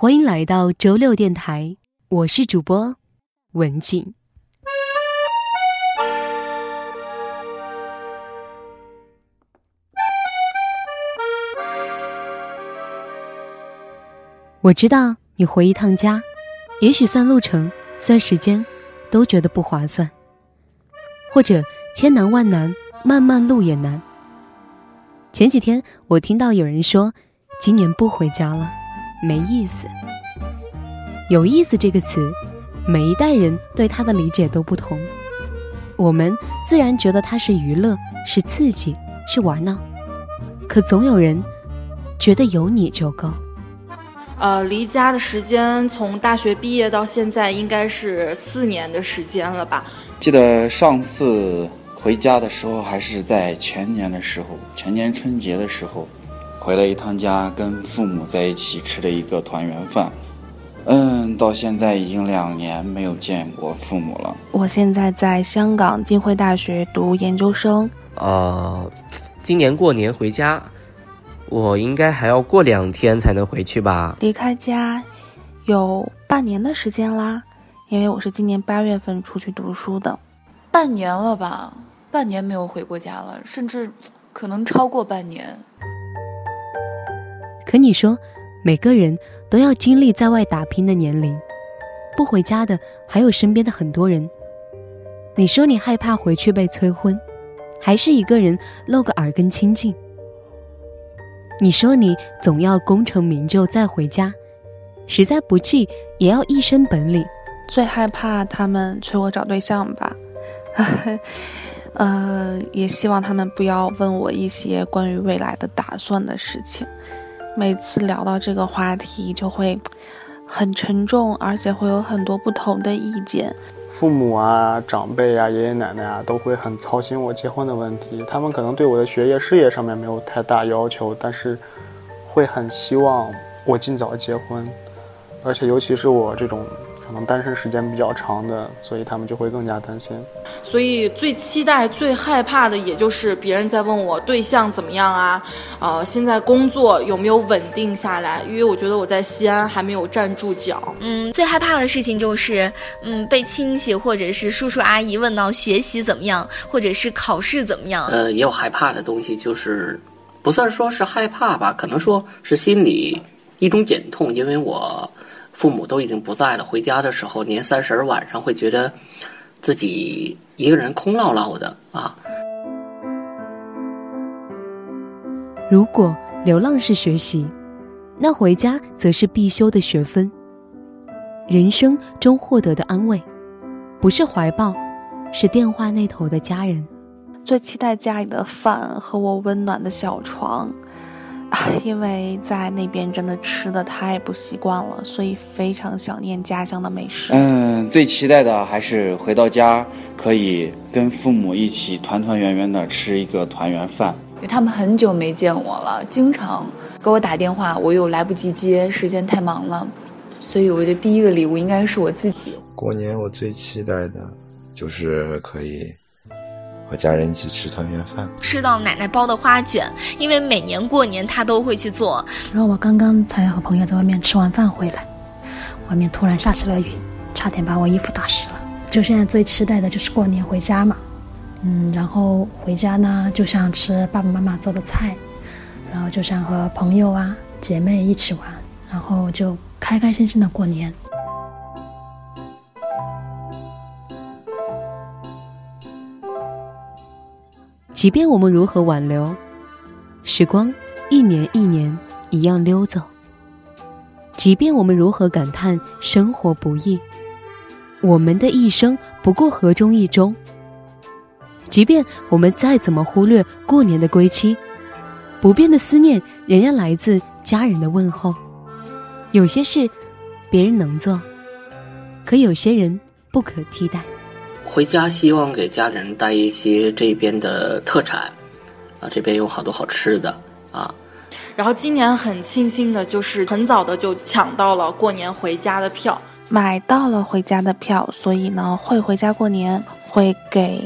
欢迎来到周六电台，我是主播文静。我知道你回一趟家，也许算路程、算时间，都觉得不划算，或者千难万难，漫漫路也难。前几天我听到有人说，今年不回家了，没意思。有意思这个词，每一代人对它的理解都不同。我们自然觉得它是娱乐，是刺激，是玩闹，可总有人觉得有你就够。呃，离家的时间从大学毕业到现在应该是四年的时间了吧？记得上次回家的时候还是在前年的时候，前年春节的时候，回了一趟家，跟父母在一起吃了一个团圆饭。嗯，到现在已经两年没有见过父母了。我现在在香港浸会大学读研究生。呃，今年过年回家。我应该还要过两天才能回去吧。离开家有半年的时间啦，因为我是今年八月份出去读书的。半年了吧？半年没有回过家了，甚至可能超过半年。可你说，每个人都要经历在外打拼的年龄，不回家的还有身边的很多人。你说你害怕回去被催婚，还是一个人露个耳根清净？你说你总要功成名就再回家，实在不济也要一身本领。最害怕他们催我找对象吧，呃，也希望他们不要问我一些关于未来的打算的事情。每次聊到这个话题，就会很沉重，而且会有很多不同的意见。父母啊、长辈啊、爷爷奶奶啊，都会很操心我结婚的问题。他们可能对我的学业、事业上面没有太大要求，但是会很希望我尽早结婚，而且尤其是我这种。可能单身时间比较长的，所以他们就会更加担心。所以最期待、最害怕的，也就是别人在问我对象怎么样啊，呃，现在工作有没有稳定下来？因为我觉得我在西安还没有站住脚。嗯，最害怕的事情就是，嗯，被亲戚或者是叔叔阿姨问到学习怎么样，或者是考试怎么样。呃，也有害怕的东西，就是不算说是害怕吧，可能说是心里一种隐痛，因为我。父母都已经不在了，回家的时候，年三十晚上会觉得自己一个人空落落的啊。如果流浪是学习，那回家则是必修的学分。人生中获得的安慰，不是怀抱，是电话那头的家人。最期待家里的饭和我温暖的小床。因为在那边真的吃的太不习惯了，所以非常想念家乡的美食。嗯，最期待的还是回到家可以跟父母一起团团圆圆的吃一个团圆饭。因为他们很久没见我了，经常给我打电话，我又来不及接，时间太忙了，所以我觉得第一个礼物应该是我自己。过年我最期待的就是可以。和家人一起吃团圆饭，吃到奶奶包的花卷，因为每年过年她都会去做。然后我刚刚才和朋友在外面吃完饭回来，外面突然下起了雨，差点把我衣服打湿了。就现在最期待的就是过年回家嘛，嗯，然后回家呢就想吃爸爸妈妈做的菜，然后就想和朋友啊姐妹一起玩，然后就开开心心的过年。即便我们如何挽留，时光一年一年一样溜走；即便我们如何感叹生活不易，我们的一生不过河中一粥；即便我们再怎么忽略过年的归期，不变的思念仍然来自家人的问候。有些事别人能做，可有些人不可替代。回家希望给家人带一些这边的特产，啊，这边有好多好吃的啊。然后今年很庆幸的就是很早的就抢到了过年回家的票，买到了回家的票，所以呢会回家过年，会给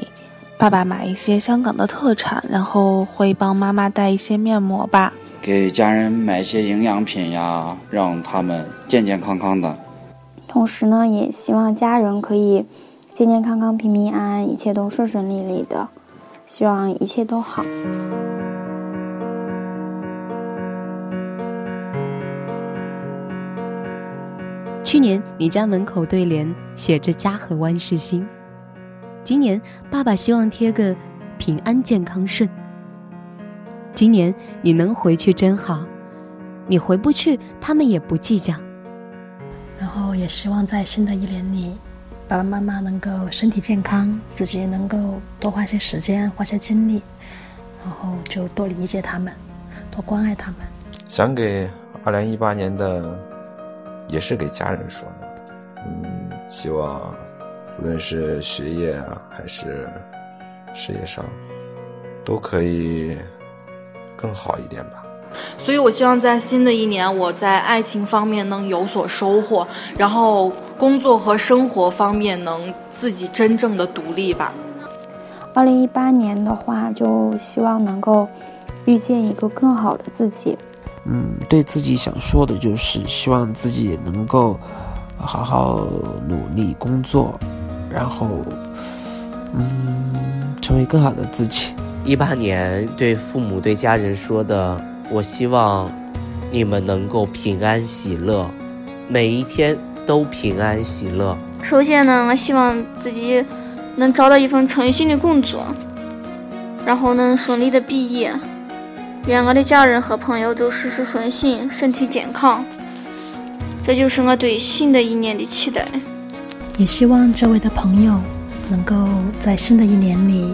爸爸买一些香港的特产，然后会帮妈妈带一些面膜吧。给家人买一些营养品呀，让他们健健康康的。同时呢，也希望家人可以健健康康、平平安安，一切都顺顺利利的。希望一切都好。去年你家门口对联写着“家和万事兴”，今年爸爸希望贴个“平安健康顺”。今年你能回去真好，你回不去，他们也不计较。然后也希望在新的一年里，爸爸妈妈能够身体健康，自己能够多花些时间、花些精力，然后就多理解他们，多关爱他们。想给二零一八年的。也是给家人说的，嗯，希望无论是学业啊，还是事业上，都可以更好一点吧。所以，我希望在新的一年，我在爱情方面能有所收获，然后工作和生活方面能自己真正的独立吧。二零一八年的话，就希望能够遇见一个更好的自己。嗯，对自己想说的就是，希望自己能够好好努力工作，然后，嗯，成为更好的自己。一八年对父母、对家人说的，我希望你们能够平安喜乐，每一天都平安喜乐。首先呢，我希望自己能找到一份称心的工作，然后能顺利的毕业。愿我的家人和朋友都事事顺心，身体健康。这就是我对新的一年的期待。也希望周围的朋友能够在新的一年里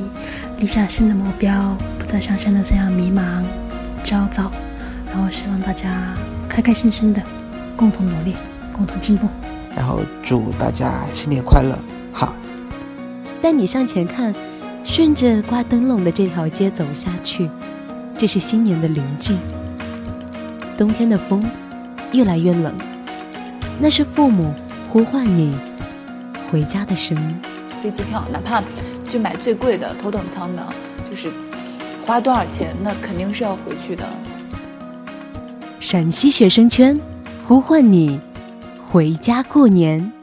立下新的目标，不再像现在这样迷茫、焦躁。然后希望大家开开心心的，共同努力，共同进步。然后祝大家新年快乐！好，带你向前看，顺着挂灯笼的这条街走下去。这是新年的临近，冬天的风越来越冷，那是父母呼唤你回家的声音。飞机票哪怕就买最贵的头等舱的，就是花多少钱，那肯定是要回去的。陕西学生圈呼唤你回家过年。